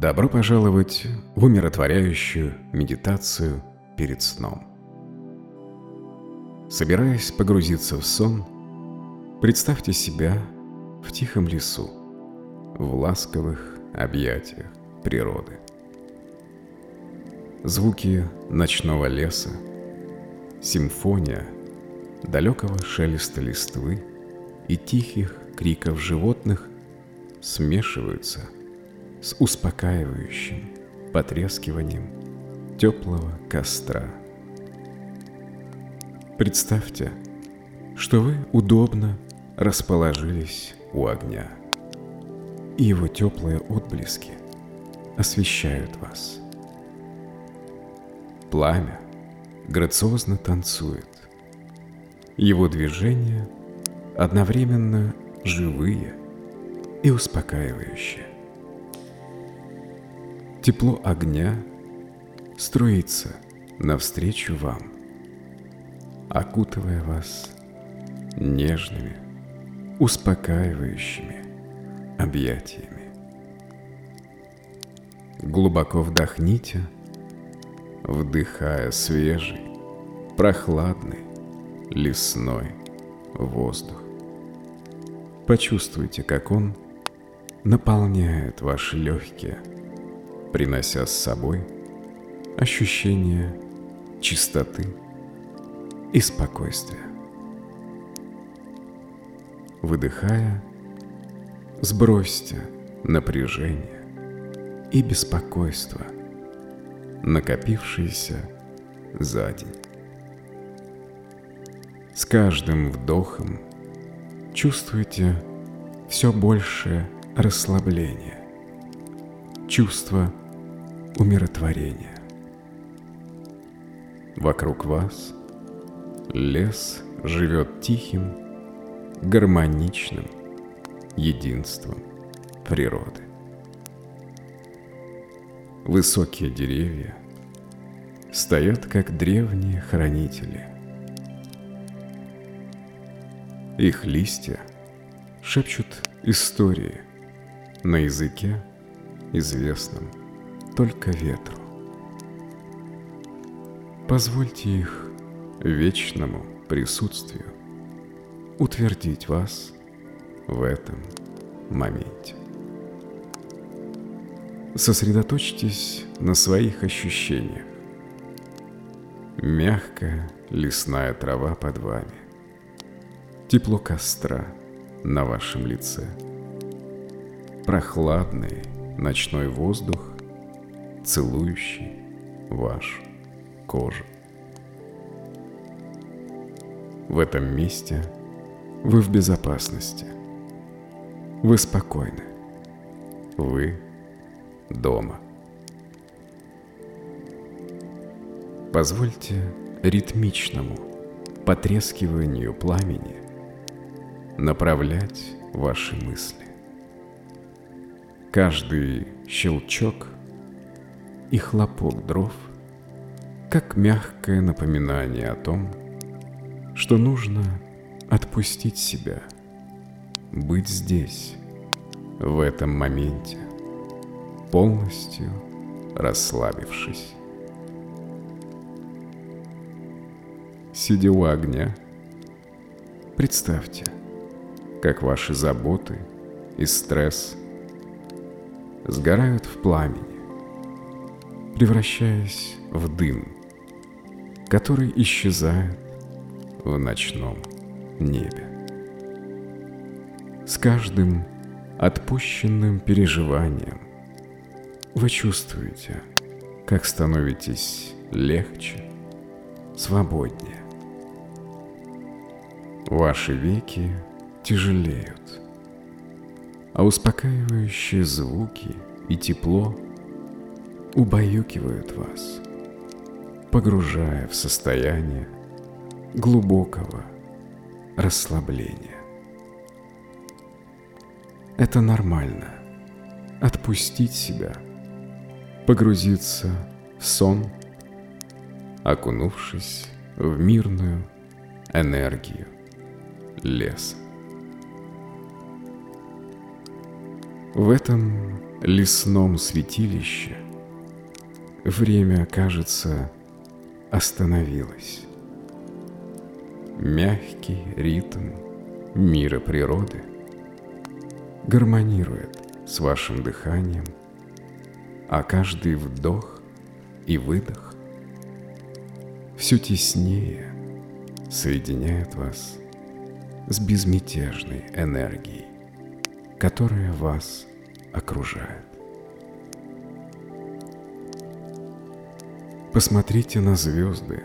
Добро пожаловать в умиротворяющую медитацию перед сном. Собираясь погрузиться в сон, представьте себя в тихом лесу, в ласковых объятиях природы. Звуки ночного леса, симфония далекого шелеста листвы и тихих криков животных смешиваются – с успокаивающим потрескиванием теплого костра. Представьте, что вы удобно расположились у огня, и его теплые отблески освещают вас. Пламя грациозно танцует. Его движения одновременно живые и успокаивающие. Тепло огня струится навстречу вам, окутывая вас нежными, успокаивающими объятиями. Глубоко вдохните, вдыхая свежий, прохладный, лесной воздух. Почувствуйте, как он наполняет ваши легкие – принося с собой ощущение чистоты и спокойствия. Выдыхая, сбросьте напряжение и беспокойство, накопившиеся за день. С каждым вдохом чувствуйте все большее расслабление, чувство умиротворения. Вокруг вас лес живет тихим, гармоничным единством природы. Высокие деревья стоят как древние хранители. Их листья шепчут истории на языке, известном только ветру. Позвольте их вечному присутствию утвердить вас в этом моменте. Сосредоточьтесь на своих ощущениях. Мягкая лесная трава под вами. Тепло костра на вашем лице. Прохладный ночной воздух целующий вашу кожу. В этом месте вы в безопасности. Вы спокойны. Вы дома. Позвольте ритмичному потрескиванию пламени направлять ваши мысли. Каждый щелчок – и хлопок дров, как мягкое напоминание о том, что нужно отпустить себя, быть здесь, в этом моменте, полностью расслабившись. Сидя у огня, представьте, как ваши заботы и стресс сгорают в пламени, превращаясь в дым, который исчезает в ночном небе. С каждым отпущенным переживанием вы чувствуете, как становитесь легче, свободнее. Ваши веки тяжелеют, а успокаивающие звуки и тепло – убаюкивают вас, погружая в состояние глубокого расслабления. Это нормально – отпустить себя, погрузиться в сон, окунувшись в мирную энергию леса. В этом лесном святилище время, кажется, остановилось. Мягкий ритм мира природы гармонирует с вашим дыханием, а каждый вдох и выдох все теснее соединяет вас с безмятежной энергией, которая вас окружает. Посмотрите на звезды,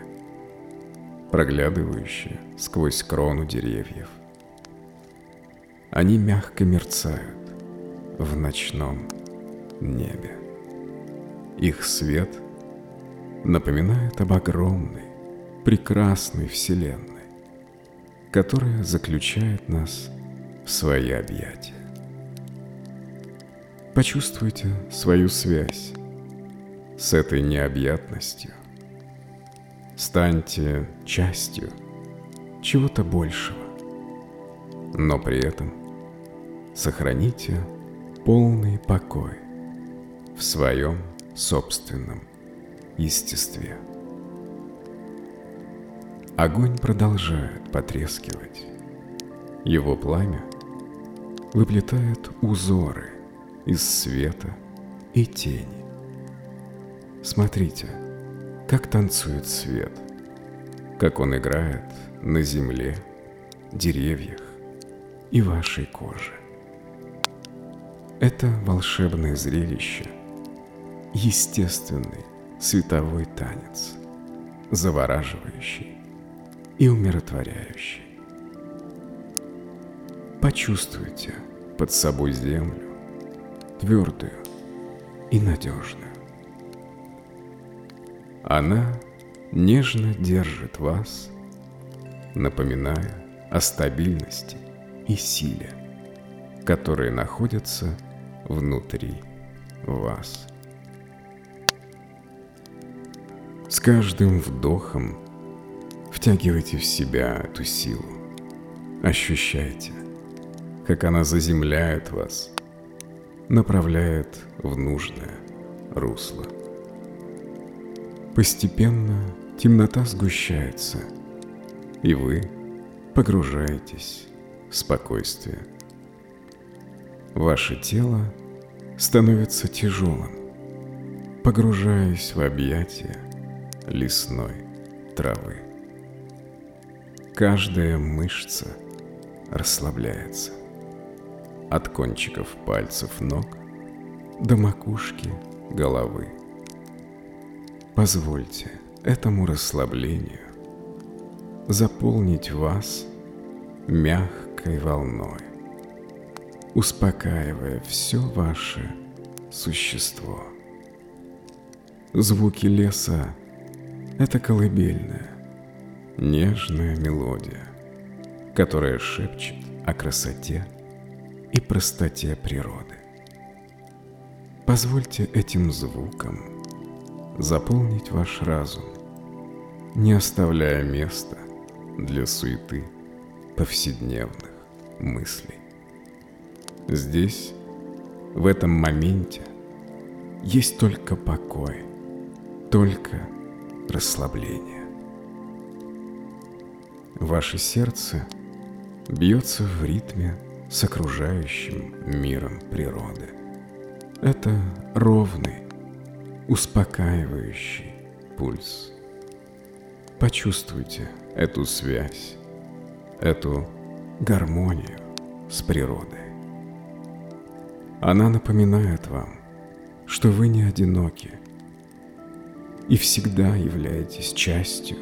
проглядывающие сквозь крону деревьев. Они мягко мерцают в ночном небе. Их свет напоминает об огромной, прекрасной Вселенной, которая заключает нас в свои объятия. Почувствуйте свою связь с этой необъятностью. Станьте частью чего-то большего, но при этом сохраните полный покой в своем собственном естестве. Огонь продолжает потрескивать. Его пламя выплетает узоры из света и тени. Смотрите, как танцует свет, как он играет на земле, деревьях и вашей коже. Это волшебное зрелище, естественный световой танец, завораживающий и умиротворяющий. Почувствуйте под собой землю, твердую и надежную. Она нежно держит вас, напоминая о стабильности и силе, которые находятся внутри вас. С каждым вдохом втягивайте в себя эту силу. Ощущайте, как она заземляет вас, направляет в нужное русло. Постепенно темнота сгущается, и вы погружаетесь в спокойствие. Ваше тело становится тяжелым, погружаясь в объятия лесной травы. Каждая мышца расслабляется. От кончиков пальцев ног до макушки головы. Позвольте этому расслаблению заполнить вас мягкой волной, успокаивая все ваше существо. Звуки леса — это колыбельная, нежная мелодия, которая шепчет о красоте и простоте природы. Позвольте этим звукам заполнить ваш разум, не оставляя места для суеты повседневных мыслей. Здесь, в этом моменте, есть только покой, только расслабление. Ваше сердце бьется в ритме с окружающим миром природы. Это ровный, успокаивающий пульс. Почувствуйте эту связь, эту гармонию с природой. Она напоминает вам, что вы не одиноки и всегда являетесь частью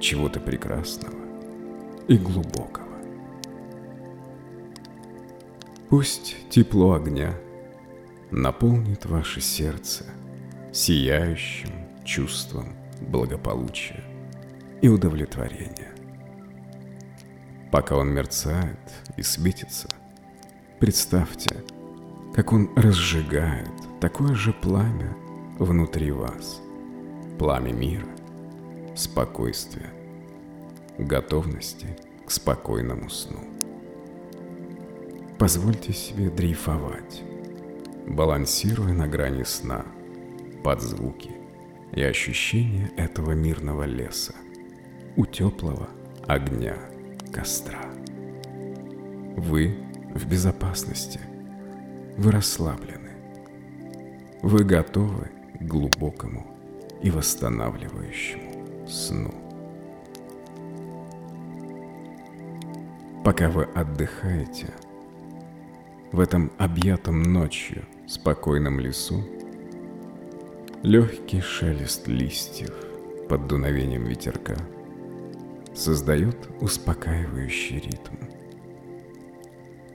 чего-то прекрасного и глубокого. Пусть тепло огня наполнит ваше сердце – сияющим чувством благополучия и удовлетворения. Пока он мерцает и светится, представьте, как он разжигает такое же пламя внутри вас, пламя мира, спокойствия, готовности к спокойному сну. Позвольте себе дрейфовать балансируя на грани сна, под звуки и ощущения этого мирного леса, у теплого огня костра. Вы в безопасности, вы расслаблены, вы готовы к глубокому и восстанавливающему сну. Пока вы отдыхаете в этом объятом ночью спокойном лесу, легкий шелест листьев под дуновением ветерка создает успокаивающий ритм,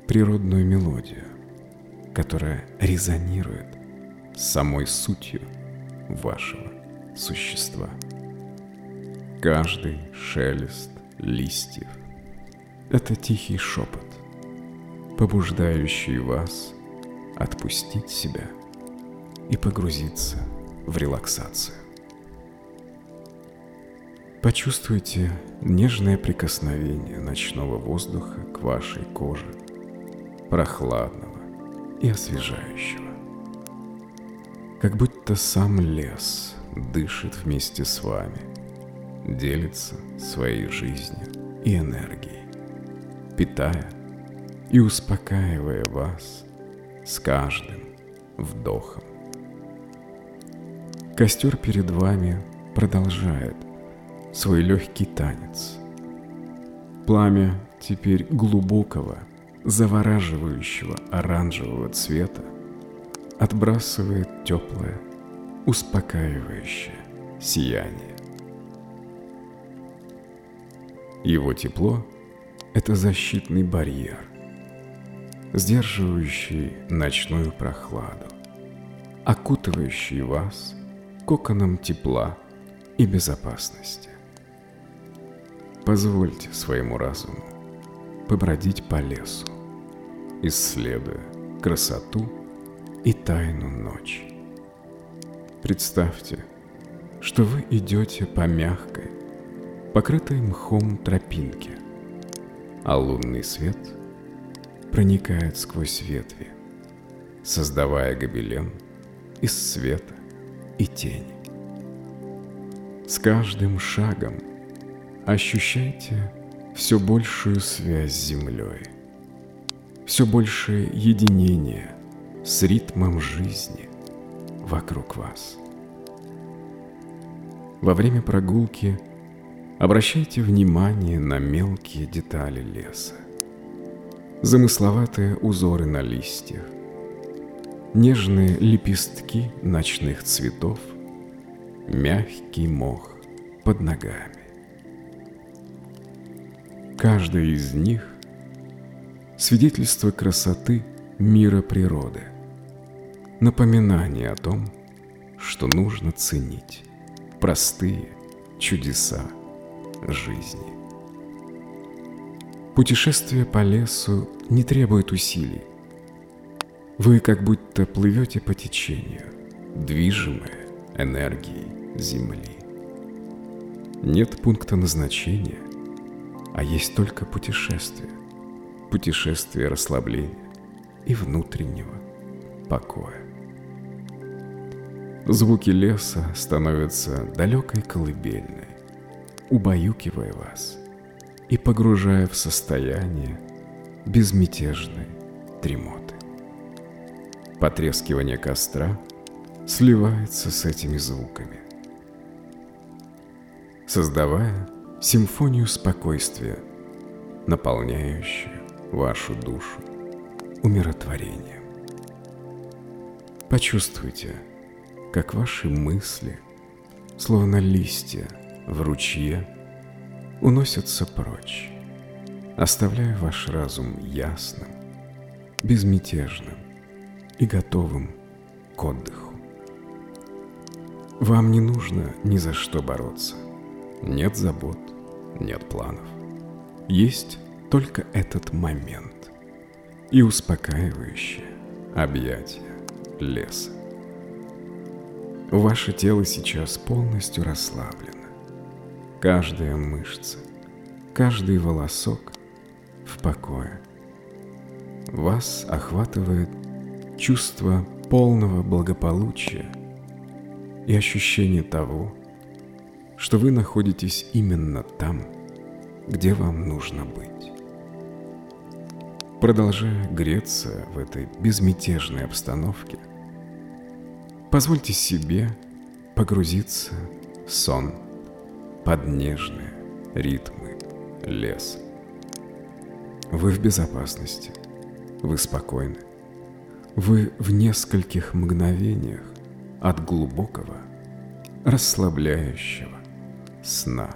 природную мелодию, которая резонирует с самой сутью вашего существа. Каждый шелест листьев – это тихий шепот, побуждающий вас отпустить себя и погрузиться в релаксацию. Почувствуйте нежное прикосновение ночного воздуха к вашей коже, прохладного и освежающего. Как будто сам лес дышит вместе с вами, делится своей жизнью и энергией, питая и успокаивая вас с каждым вдохом. Костер перед вами продолжает свой легкий танец. Пламя теперь глубокого, завораживающего оранжевого цвета отбрасывает теплое, успокаивающее сияние. Его тепло – это защитный барьер, сдерживающий ночную прохладу, окутывающий вас коконом тепла и безопасности. Позвольте своему разуму побродить по лесу, исследуя красоту и тайну ночи. Представьте, что вы идете по мягкой, покрытой мхом тропинке, а лунный свет проникает сквозь ветви, создавая гобелен из света и тени. С каждым шагом ощущайте все большую связь с землей, все большее единение с ритмом жизни вокруг вас. Во время прогулки обращайте внимание на мелкие детали леса, замысловатые узоры на листьях, нежные лепестки ночных цветов, мягкий мох под ногами. Каждый из них – свидетельство красоты мира природы, напоминание о том, что нужно ценить простые чудеса жизни. Путешествие по лесу не требует усилий. Вы как будто плывете по течению, движимые энергией Земли. Нет пункта назначения, а есть только путешествие. Путешествие расслабления и внутреннего покоя. Звуки леса становятся далекой колыбельной, убаюкивая вас и погружая в состояние безмятежной дремоты. Потрескивание костра сливается с этими звуками, создавая симфонию спокойствия, наполняющую вашу душу умиротворением. Почувствуйте, как ваши мысли, словно листья в ручье, уносятся прочь, оставляя ваш разум ясным, безмятежным и готовым к отдыху. Вам не нужно ни за что бороться. Нет забот, нет планов. Есть только этот момент и успокаивающее объятие леса. Ваше тело сейчас полностью расслаблено. Каждая мышца, каждый волосок в покое. Вас охватывает чувство полного благополучия и ощущение того, что вы находитесь именно там, где вам нужно быть. Продолжая греться в этой безмятежной обстановке, позвольте себе погрузиться в сон под нежные ритмы леса. Вы в безопасности, вы спокойны, вы в нескольких мгновениях от глубокого, расслабляющего сна.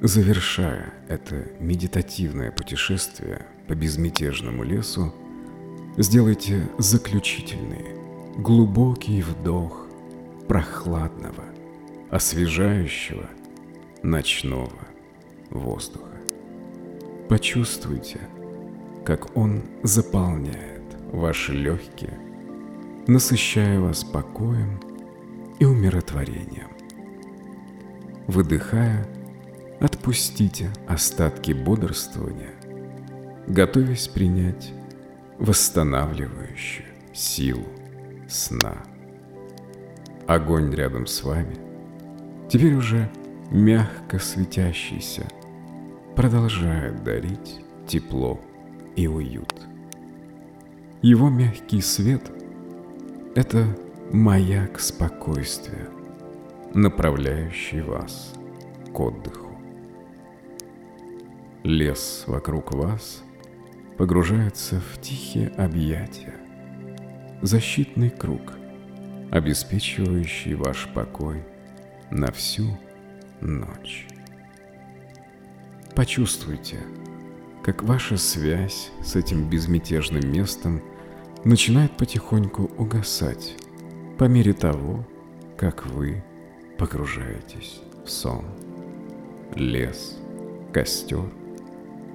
Завершая это медитативное путешествие по безмятежному лесу, сделайте заключительный, глубокий вдох прохладного, освежающего ночного воздуха. Почувствуйте, как он заполняет ваши легкие, насыщая вас покоем и умиротворением. Выдыхая, отпустите остатки бодрствования, готовясь принять восстанавливающую силу сна. Огонь рядом с вами, теперь уже мягко светящийся, продолжает дарить тепло и уют. Его мягкий свет – это маяк спокойствия, направляющий вас к отдыху. Лес вокруг вас погружается в тихие объятия, защитный круг, обеспечивающий ваш покой на всю ночь. Почувствуйте, как ваша связь с этим безмятежным местом начинает потихоньку угасать по мере того, как вы погружаетесь в сон. Лес, костер,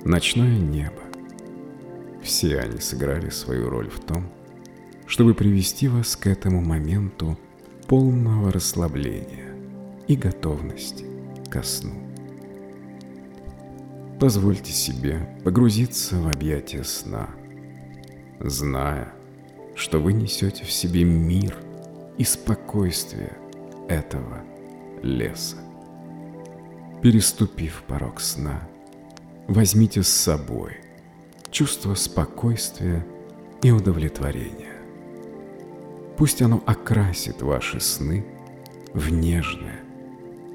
ночное небо. Все они сыграли свою роль в том, чтобы привести вас к этому моменту полного расслабления и готовности ко сну. Позвольте себе погрузиться в объятия сна, зная, что вы несете в себе мир и спокойствие этого леса. Переступив порог сна, возьмите с собой чувство спокойствия и удовлетворения. Пусть оно окрасит ваши сны в нежные,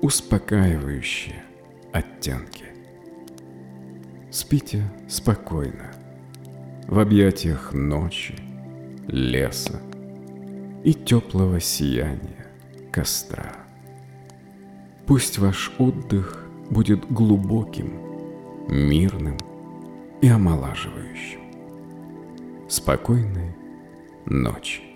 успокаивающие оттенки. Спите спокойно, в объятиях ночи, леса и теплого сияния костра. Пусть ваш отдых будет глубоким, мирным и омолаживающим. Спокойной ночи.